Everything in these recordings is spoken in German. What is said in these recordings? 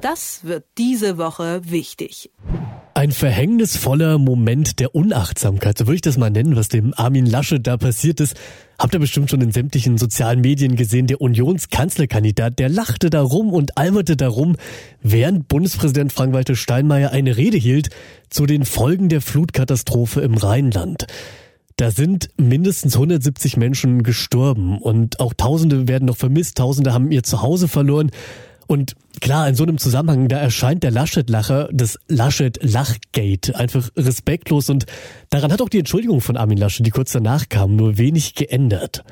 Das wird diese Woche wichtig. Ein verhängnisvoller Moment der Unachtsamkeit, so würde ich das mal nennen, was dem Armin Laschet da passiert ist. Habt ihr bestimmt schon in sämtlichen sozialen Medien gesehen, der Unionskanzlerkandidat, der lachte da rum und alberte darum, während Bundespräsident Frank-Walter Steinmeier eine Rede hielt zu den Folgen der Flutkatastrophe im Rheinland. Da sind mindestens 170 Menschen gestorben und auch Tausende werden noch vermisst, Tausende haben ihr Zuhause verloren. Und klar, in so einem Zusammenhang, da erscheint der Laschet-Lacher, das Laschet-Lachgate, einfach respektlos und daran hat auch die Entschuldigung von Armin Laschet, die kurz danach kam, nur wenig geändert.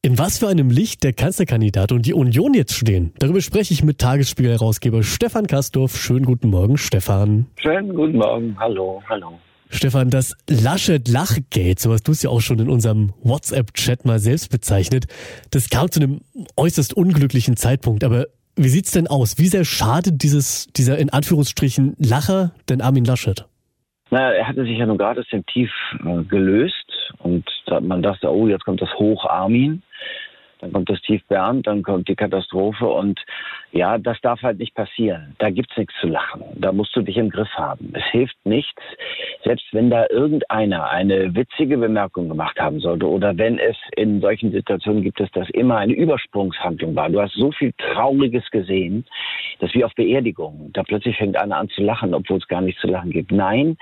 In was für einem Licht der Kanzlerkandidat und die Union jetzt stehen, darüber spreche ich mit Tagesspiegel-Herausgeber Stefan Kastorf. Schönen guten Morgen, Stefan. Schönen guten Morgen. Hallo, hallo. Stefan, das Laschet-Lachgate, so hast du es ja auch schon in unserem WhatsApp-Chat mal selbst bezeichnet, das kam zu einem äußerst unglücklichen Zeitpunkt. Aber wie sieht's denn aus? Wie sehr schadet dieses, dieser in Anführungsstrichen Lacher denn Armin Laschet? Naja, er hatte sich ja nun gerade aus dem Tief äh, gelöst und man dachte, oh, jetzt kommt das Hoch Armin dann kommt das Tief Bernd, dann kommt die Katastrophe und ja, das darf halt nicht passieren. Da gibt's nichts zu lachen. Da musst du dich im Griff haben. Es hilft nichts, selbst wenn da irgendeiner eine witzige Bemerkung gemacht haben sollte oder wenn es in solchen Situationen gibt dass immer eine Übersprungshandlung war. Du hast so viel Trauriges gesehen, dass wie auf Beerdigungen, da plötzlich fängt einer an zu lachen, obwohl es gar nichts zu lachen gibt. Nein,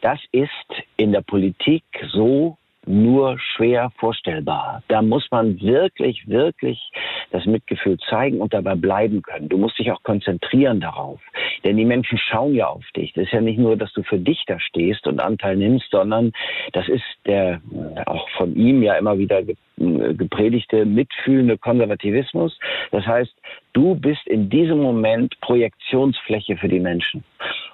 das ist in der Politik so nur schwer vorstellbar. Da muss man wirklich, wirklich das Mitgefühl zeigen und dabei bleiben können. Du musst dich auch konzentrieren darauf. Denn die Menschen schauen ja auf dich. Das ist ja nicht nur, dass du für dich da stehst und Anteil nimmst, sondern das ist der auch von ihm ja immer wieder gepredigte mitfühlende Konservativismus. Das heißt, du bist in diesem Moment Projektionsfläche für die Menschen.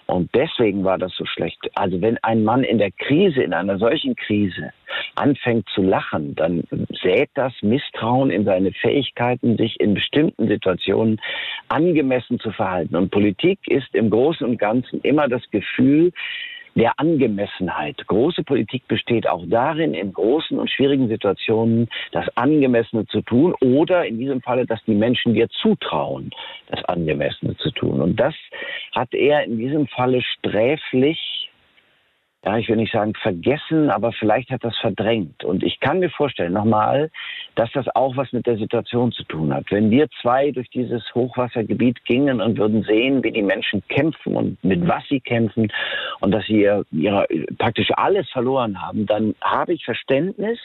Und deswegen war das so schlecht. Also wenn ein Mann in der Krise, in einer solchen Krise, anfängt zu lachen, dann sät das Misstrauen in seine Fähigkeiten, sich in bestimmten Situationen angemessen zu verhalten. Und Politik ist im Großen und Ganzen immer das Gefühl, der Angemessenheit. Große Politik besteht auch darin, in großen und schwierigen Situationen das Angemessene zu tun oder in diesem Falle, dass die Menschen dir zutrauen, das Angemessene zu tun. Und das hat er in diesem Falle sträflich ja, ich will nicht sagen vergessen, aber vielleicht hat das verdrängt. Und ich kann mir vorstellen, nochmal, dass das auch was mit der Situation zu tun hat. Wenn wir zwei durch dieses Hochwassergebiet gingen und würden sehen, wie die Menschen kämpfen und mit was sie kämpfen und dass sie ihr, ihre, praktisch alles verloren haben, dann habe ich Verständnis.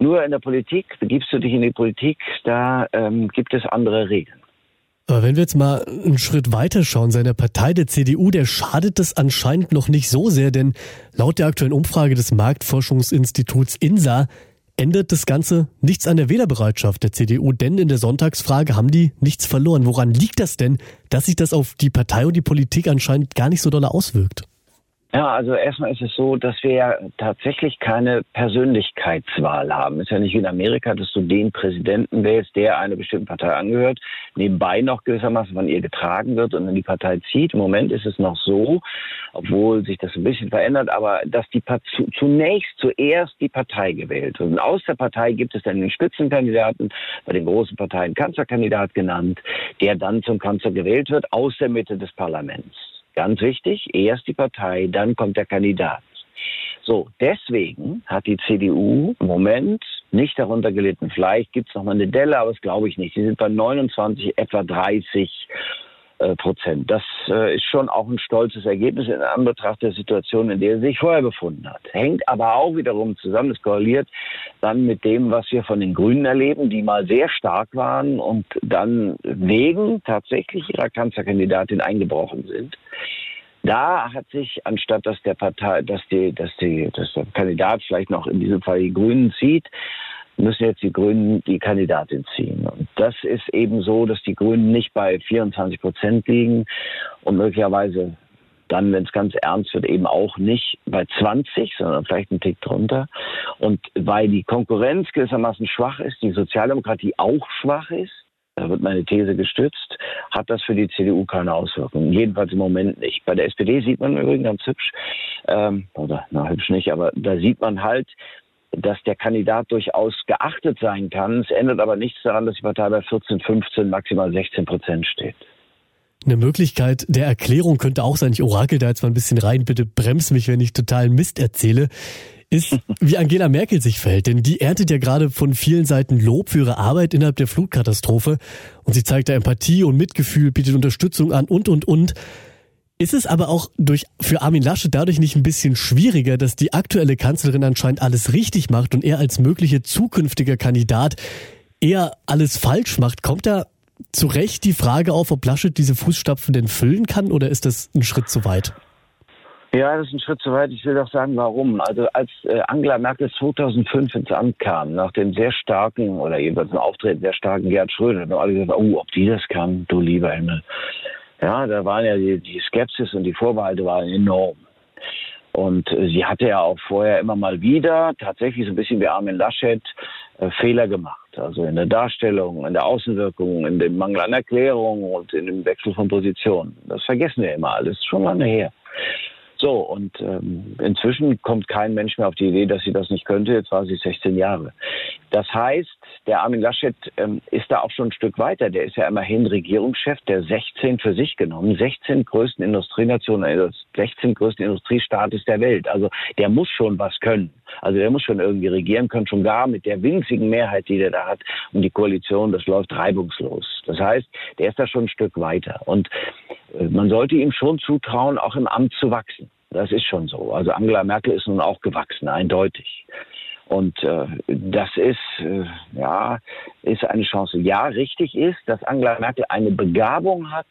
Nur in der Politik, begibst du dich in die Politik, da ähm, gibt es andere Regeln. Aber wenn wir jetzt mal einen Schritt weiter schauen, seiner Partei, der CDU, der schadet das anscheinend noch nicht so sehr, denn laut der aktuellen Umfrage des Marktforschungsinstituts INSA ändert das Ganze nichts an der Wählerbereitschaft der CDU, denn in der Sonntagsfrage haben die nichts verloren. Woran liegt das denn, dass sich das auf die Partei und die Politik anscheinend gar nicht so doll auswirkt? Ja, also erstmal ist es so, dass wir ja tatsächlich keine Persönlichkeitswahl haben. Ist ja nicht wie in Amerika, dass du den Präsidenten wählst, der einer bestimmten Partei angehört, nebenbei noch gewissermaßen von ihr getragen wird und in die Partei zieht. Im Moment ist es noch so, obwohl sich das ein bisschen verändert, aber dass die zunächst zuerst die Partei gewählt wird. Und aus der Partei gibt es dann den Spitzenkandidaten, bei den großen Parteien Kanzlerkandidat genannt, der dann zum Kanzler gewählt wird aus der Mitte des Parlaments. Ganz wichtig, erst die Partei, dann kommt der Kandidat. So, deswegen hat die CDU im Moment nicht darunter gelitten. Vielleicht gibt es noch mal eine Delle, aber das glaube ich nicht. Sie sind bei 29, etwa 30 äh, Prozent. Das äh, ist schon auch ein stolzes Ergebnis in Anbetracht der Situation, in der er sich vorher befunden hat. Hängt aber auch wiederum zusammen, es korreliert dann mit dem, was wir von den Grünen erleben, die mal sehr stark waren und dann wegen tatsächlich ihrer Kanzlerkandidatin eingebrochen sind. Da hat sich, anstatt dass der Partei, dass die, dass die, dass der Kandidat vielleicht noch in diesem Fall die Grünen zieht, müssen jetzt die Grünen die Kandidatin ziehen. Und das ist eben so, dass die Grünen nicht bei 24 Prozent liegen und möglicherweise dann, wenn es ganz ernst wird, eben auch nicht bei 20, sondern vielleicht einen Tick drunter. Und weil die Konkurrenz gewissermaßen schwach ist, die Sozialdemokratie auch schwach ist, da wird meine These gestützt, hat das für die CDU keine Auswirkungen. Jedenfalls im Moment nicht. Bei der SPD sieht man übrigens ganz hübsch, ähm, oder na hübsch nicht, aber da sieht man halt, dass der Kandidat durchaus geachtet sein kann. Es ändert aber nichts daran, dass die Partei bei 14, 15, maximal 16 Prozent steht. Eine Möglichkeit der Erklärung könnte auch sein, ich orakel da jetzt mal ein bisschen rein, bitte brems mich, wenn ich total Mist erzähle, ist, wie Angela Merkel sich verhält. Denn die erntet ja gerade von vielen Seiten Lob für ihre Arbeit innerhalb der Flutkatastrophe und sie zeigt da Empathie und Mitgefühl, bietet Unterstützung an und, und, und. Ist es aber auch durch, für Armin Laschet dadurch nicht ein bisschen schwieriger, dass die aktuelle Kanzlerin anscheinend alles richtig macht und er als mögliche zukünftiger Kandidat eher alles falsch macht? Kommt da zu Recht die Frage auf, ob Laschet diese Fußstapfen denn füllen kann oder ist das ein Schritt zu weit? Ja, das ist ein Schritt zu weit. Ich will doch sagen, warum. Also als äh, Angela Merkel 2005 ins Amt kam, nach dem sehr starken oder jedenfalls dem Auftreten sehr starken Gerhard Schröder, haben alle gesagt, oh, ob die das kann, du lieber Himmel. Ja, da waren ja die, die Skepsis und die Vorbehalte waren enorm. Und äh, sie hatte ja auch vorher immer mal wieder, tatsächlich so ein bisschen wie Armin Laschet, äh, Fehler gemacht. Also in der Darstellung, in der Außenwirkung, in dem Mangel an Erklärung und in dem Wechsel von Positionen. Das vergessen wir immer alles, schon lange her. So, und ähm, inzwischen kommt kein Mensch mehr auf die Idee, dass sie das nicht könnte. Jetzt war sie 16 Jahre. Das heißt, der Armin Laschet ähm, ist da auch schon ein Stück weiter. Der ist ja immerhin Regierungschef der 16 für sich genommen, 16 größten Industrienationen, also 16 größten Industriestaates der Welt. Also der muss schon was können. Also der muss schon irgendwie regieren können, schon gar mit der winzigen Mehrheit, die der da hat. Und die Koalition, das läuft reibungslos. Das heißt, der ist da schon ein Stück weiter. Und äh, man sollte ihm schon zutrauen, auch im Amt zu wachsen. Das ist schon so. Also Angela Merkel ist nun auch gewachsen, eindeutig. Und äh, das ist, äh, ja, ist eine Chance. Ja, richtig ist, dass Angela Merkel eine Begabung hat,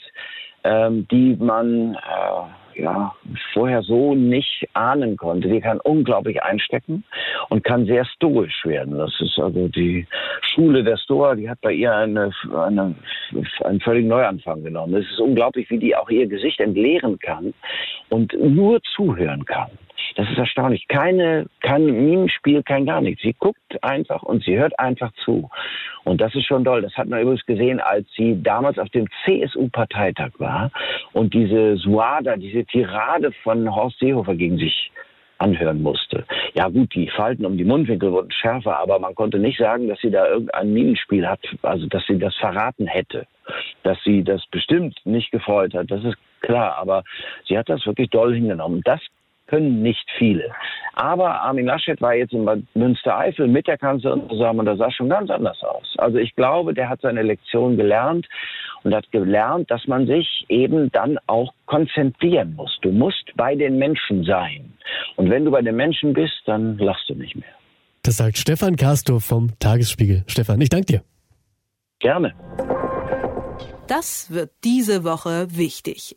ähm, die man äh, ja vorher so nicht ahnen konnte. Die kann unglaublich einstecken und kann sehr stoisch werden. Das ist also die Schule der Stoa, die hat bei ihr eine, eine, einen völligen Neuanfang genommen. Es ist unglaublich, wie die auch ihr Gesicht entleeren kann und nur zuhören kann. Das ist erstaunlich. Keine, kein Mimenspiel, kein gar nichts. Sie guckt einfach und sie hört einfach zu. Und das ist schon toll. Das hat man übrigens gesehen, als sie damals auf dem CSU-Parteitag war und diese Suada, diese Tirade von Horst Seehofer gegen sich anhören musste. Ja gut, die Falten um die Mundwinkel wurden schärfer, aber man konnte nicht sagen, dass sie da irgendein Minenspiel hat, also dass sie das verraten hätte. Dass sie das bestimmt nicht gefreut hat, das ist klar, aber sie hat das wirklich doll hingenommen. Das können nicht viele. Aber Armin Laschet war jetzt in Münstereifel mit der Kanzlerin zusammen und das sah schon ganz anders aus. Also ich glaube, der hat seine Lektion gelernt und hat gelernt, dass man sich eben dann auch konzentrieren muss. Du musst bei den Menschen sein. Und wenn du bei den Menschen bist, dann lachst du nicht mehr. Das sagt Stefan Kastor vom Tagesspiegel. Stefan, ich danke dir. Gerne. Das wird diese Woche wichtig.